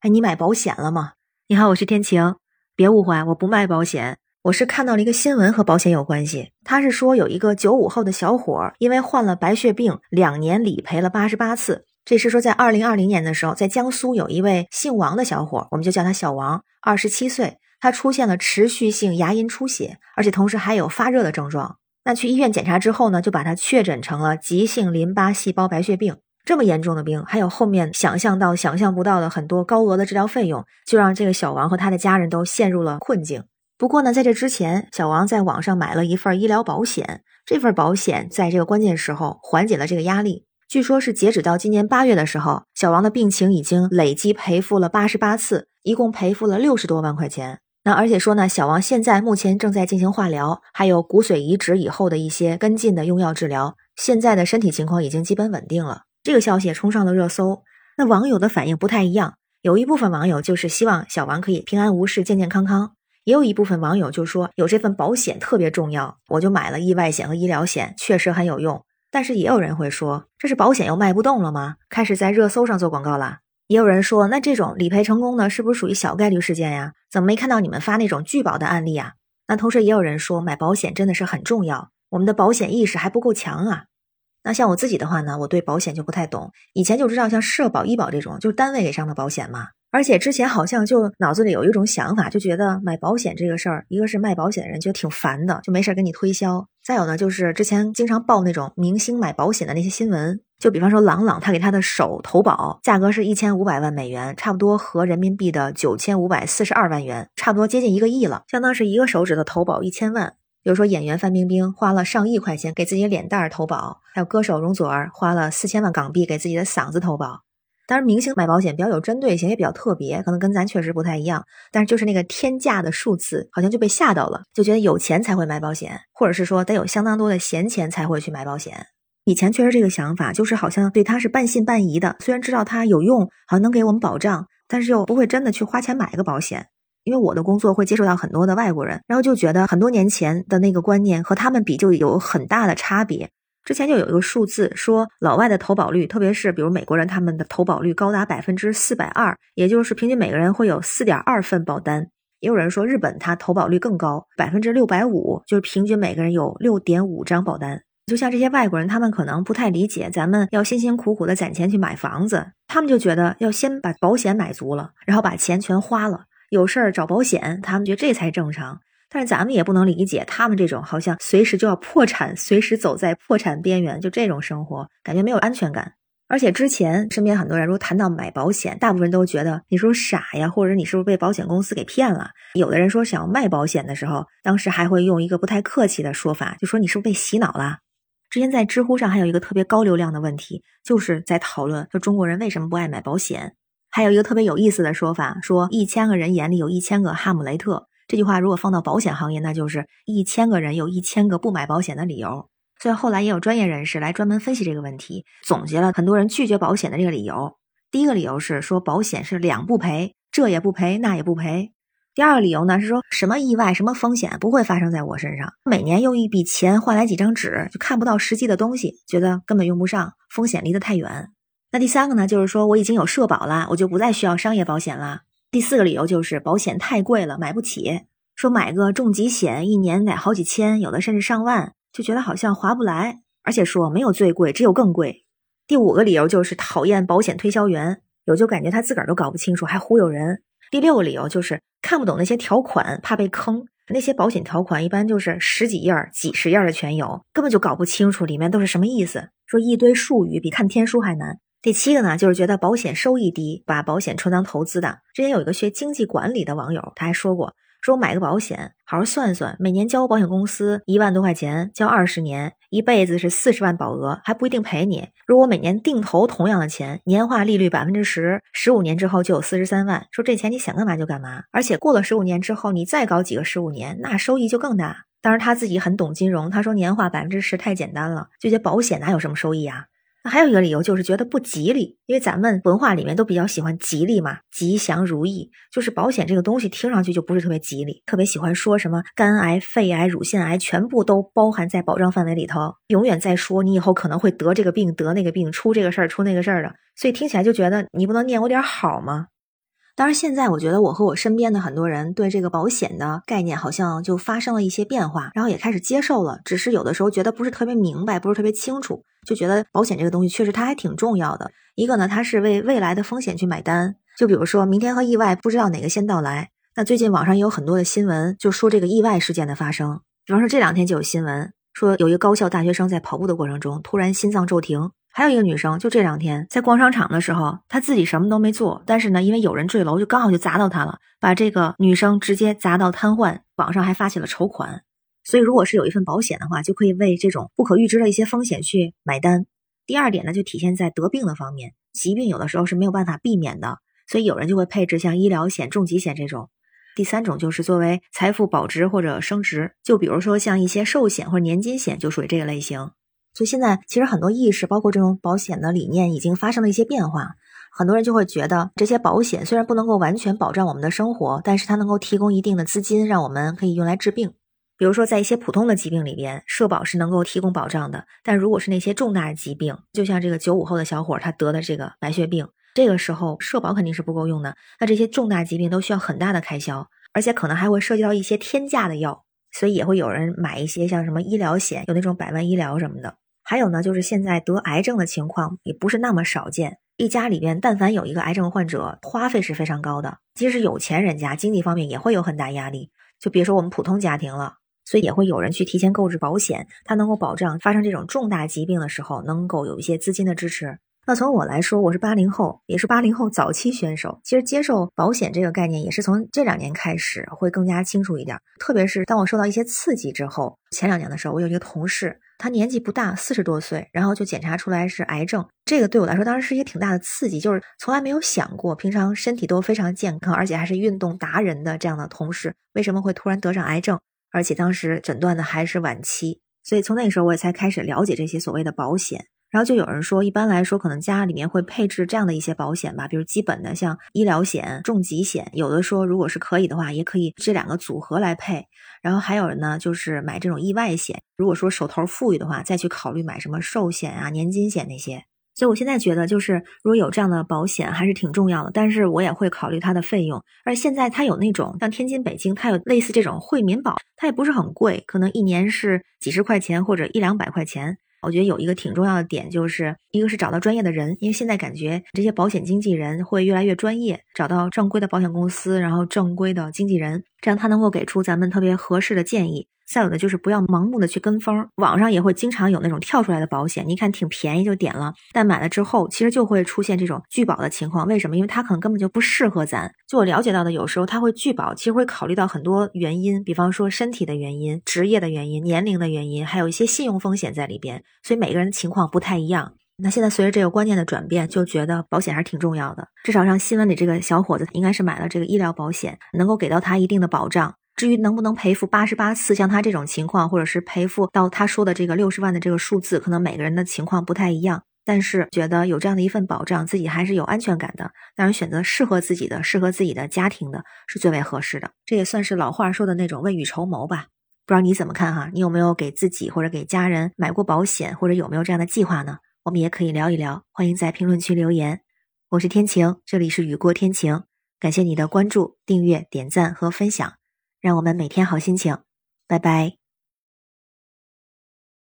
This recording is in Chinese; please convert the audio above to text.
哎，你买保险了吗？你好，我是天晴，别误会，我不卖保险，我是看到了一个新闻和保险有关系。他是说有一个九五后的小伙，因为患了白血病，两年理赔了八十八次。这是说在二零二零年的时候，在江苏有一位姓王的小伙，我们就叫他小王，二十七岁，他出现了持续性牙龈出血，而且同时还有发热的症状。那去医院检查之后呢，就把他确诊成了急性淋巴细胞白血病。这么严重的病，还有后面想象到、想象不到的很多高额的治疗费用，就让这个小王和他的家人都陷入了困境。不过呢，在这之前，小王在网上买了一份医疗保险，这份保险在这个关键时候缓解了这个压力。据说，是截止到今年八月的时候，小王的病情已经累计赔付了八十八次，一共赔付了六十多万块钱。那而且说呢，小王现在目前正在进行化疗，还有骨髓移植以后的一些跟进的用药治疗，现在的身体情况已经基本稳定了。这个消息也冲上了热搜，那网友的反应不太一样。有一部分网友就是希望小王可以平安无事、健健康康；也有一部分网友就说有这份保险特别重要，我就买了意外险和医疗险，确实很有用。但是也有人会说，这是保险又卖不动了吗？开始在热搜上做广告了。也有人说，那这种理赔成功的，是不是属于小概率事件呀？怎么没看到你们发那种拒保的案例啊？那同时也有人说，买保险真的是很重要，我们的保险意识还不够强啊。那像我自己的话呢，我对保险就不太懂。以前就知道像社保、医保这种，就是单位给上的保险嘛。而且之前好像就脑子里有一种想法，就觉得买保险这个事儿，一个是卖保险的人觉得挺烦的，就没事儿给你推销；再有呢，就是之前经常报那种明星买保险的那些新闻，就比方说郎朗，他给他的手投保，价格是一千五百万美元，差不多合人民币的九千五百四十二万元，差不多接近一个亿了，相当是一个手指头投保一千万。比如说，演员范冰冰花了上亿块钱给自己脸蛋儿投保，还有歌手容祖儿花了四千万港币给自己的嗓子投保。当然，明星买保险比较有针对性，也比较特别，可能跟咱确实不太一样。但是就是那个天价的数字，好像就被吓到了，就觉得有钱才会买保险，或者是说得有相当多的闲钱才会去买保险。以前确实这个想法，就是好像对它是半信半疑的。虽然知道它有用，好像能给我们保障，但是又不会真的去花钱买一个保险。因为我的工作会接触到很多的外国人，然后就觉得很多年前的那个观念和他们比就有很大的差别。之前就有一个数字说，老外的投保率，特别是比如美国人，他们的投保率高达百分之四百二，也就是平均每个人会有四点二份保单。也有人说日本它投保率更高，百分之六百五，就是平均每个人有六点五张保单。就像这些外国人，他们可能不太理解，咱们要辛辛苦苦的攒钱去买房子，他们就觉得要先把保险买足了，然后把钱全花了。有事儿找保险，他们觉得这才正常。但是咱们也不能理解他们这种好像随时就要破产、随时走在破产边缘，就这种生活，感觉没有安全感。而且之前身边很多人，如果谈到买保险，大部分都觉得你是不是傻呀，或者你是不是被保险公司给骗了？有的人说想要卖保险的时候，当时还会用一个不太客气的说法，就说你是不是被洗脑了？之前在知乎上还有一个特别高流量的问题，就是在讨论说中国人为什么不爱买保险。还有一个特别有意思的说法，说一千个人眼里有一千个哈姆雷特。这句话如果放到保险行业，那就是一千个人有一千个不买保险的理由。所以后来也有专业人士来专门分析这个问题，总结了很多人拒绝保险的这个理由。第一个理由是说保险是两不赔，这也不赔，那也不赔。第二个理由呢是说什么意外、什么风险不会发生在我身上，每年用一笔钱换来几张纸，就看不到实际的东西，觉得根本用不上，风险离得太远。那第三个呢，就是说我已经有社保了，我就不再需要商业保险了。第四个理由就是保险太贵了，买不起。说买个重疾险，一年得好几千，有的甚至上万，就觉得好像划不来。而且说没有最贵，只有更贵。第五个理由就是讨厌保险推销员，有就感觉他自个儿都搞不清楚，还忽悠人。第六个理由就是看不懂那些条款，怕被坑。那些保险条款一般就是十几页、几十页的全有，根本就搞不清楚里面都是什么意思。说一堆术语比看天书还难。第七个呢，就是觉得保险收益低，把保险充当投资的。之前有一个学经济管理的网友，他还说过，说我买个保险，好好算算，每年交保险公司一万多块钱，交二十年，一辈子是四十万保额，还不一定赔你。如果每年定投同样的钱，年化利率百分之十，十五年之后就有四十三万。说这钱你想干嘛就干嘛，而且过了十五年之后，你再搞几个十五年，那收益就更大。当然他自己很懂金融，他说年化百分之十太简单了，就觉得保险哪有什么收益啊？那还有一个理由就是觉得不吉利，因为咱们文化里面都比较喜欢吉利嘛，吉祥如意。就是保险这个东西听上去就不是特别吉利，特别喜欢说什么肝癌、肺癌、乳腺癌全部都包含在保障范围里头，永远在说你以后可能会得这个病、得那个病、出这个事儿、出那个事儿的，所以听起来就觉得你不能念我点好吗？当然，现在我觉得我和我身边的很多人对这个保险的概念好像就发生了一些变化，然后也开始接受了。只是有的时候觉得不是特别明白，不是特别清楚，就觉得保险这个东西确实它还挺重要的。一个呢，它是为未来的风险去买单。就比如说明天和意外，不知道哪个先到来。那最近网上也有很多的新闻，就说这个意外事件的发生。比方说这两天就有新闻说，有一个高校大学生在跑步的过程中突然心脏骤停。还有一个女生，就这两天在逛商场的时候，她自己什么都没做，但是呢，因为有人坠楼，就刚好就砸到她了，把这个女生直接砸到瘫痪。网上还发起了筹款，所以如果是有一份保险的话，就可以为这种不可预知的一些风险去买单。第二点呢，就体现在得病的方面，疾病有的时候是没有办法避免的，所以有人就会配置像医疗险、重疾险这种。第三种就是作为财富保值或者升值，就比如说像一些寿险或者年金险，就属于这个类型。所以现在其实很多意识，包括这种保险的理念，已经发生了一些变化。很多人就会觉得，这些保险虽然不能够完全保障我们的生活，但是它能够提供一定的资金，让我们可以用来治病。比如说，在一些普通的疾病里边，社保是能够提供保障的。但如果是那些重大疾病，就像这个九五后的小伙他得的这个白血病，这个时候社保肯定是不够用的。那这些重大疾病都需要很大的开销，而且可能还会涉及到一些天价的药，所以也会有人买一些像什么医疗险，有那种百万医疗什么的。还有呢，就是现在得癌症的情况也不是那么少见。一家里边，但凡有一个癌症患者，花费是非常高的。即使有钱人家，经济方面也会有很大压力。就别说我们普通家庭了，所以也会有人去提前购置保险，它能够保障发生这种重大疾病的时候，能够有一些资金的支持。那从我来说，我是八零后，也是八零后早期选手。其实接受保险这个概念，也是从这两年开始会更加清楚一点。特别是当我受到一些刺激之后，前两年的时候，我有一个同事。他年纪不大，四十多岁，然后就检查出来是癌症。这个对我来说当时是一个挺大的刺激，就是从来没有想过，平常身体都非常健康，而且还是运动达人的这样的同事，为什么会突然得上癌症？而且当时诊断的还是晚期。所以从那个时候，我也才开始了解这些所谓的保险。然后就有人说，一般来说，可能家里面会配置这样的一些保险吧，比如基本的像医疗险、重疾险。有的说，如果是可以的话，也可以这两个组合来配。然后还有人呢，就是买这种意外险。如果说手头富裕的话，再去考虑买什么寿险啊、年金险那些。所以我现在觉得，就是如果有这样的保险，还是挺重要的。但是我也会考虑它的费用。而现在它有那种像天津、北京，它有类似这种惠民保，它也不是很贵，可能一年是几十块钱或者一两百块钱。我觉得有一个挺重要的点，就是一个是找到专业的人，因为现在感觉这些保险经纪人会越来越专业，找到正规的保险公司，然后正规的经纪人，这样他能够给出咱们特别合适的建议。再有的就是不要盲目的去跟风，网上也会经常有那种跳出来的保险，你看挺便宜就点了，但买了之后其实就会出现这种拒保的情况。为什么？因为它可能根本就不适合咱。就我了解到的，有时候他会拒保，其实会考虑到很多原因，比方说身体的原因、职业的原因、年龄的原因，还有一些信用风险在里边，所以每个人情况不太一样。那现在随着这个观念的转变，就觉得保险还是挺重要的。至少让新闻里这个小伙子应该是买了这个医疗保险，能够给到他一定的保障。至于能不能赔付八十八次，像他这种情况，或者是赔付到他说的这个六十万的这个数字，可能每个人的情况不太一样。但是觉得有这样的一份保障，自己还是有安全感的。当然，选择适合自己的、适合自己的家庭的，是最为合适的。这也算是老话说的那种未雨绸缪吧。不知道你怎么看哈？你有没有给自己或者给家人买过保险，或者有没有这样的计划呢？我们也可以聊一聊，欢迎在评论区留言。我是天晴，这里是雨过天晴，感谢你的关注、订阅、点赞和分享。让我们每天好心情，拜拜。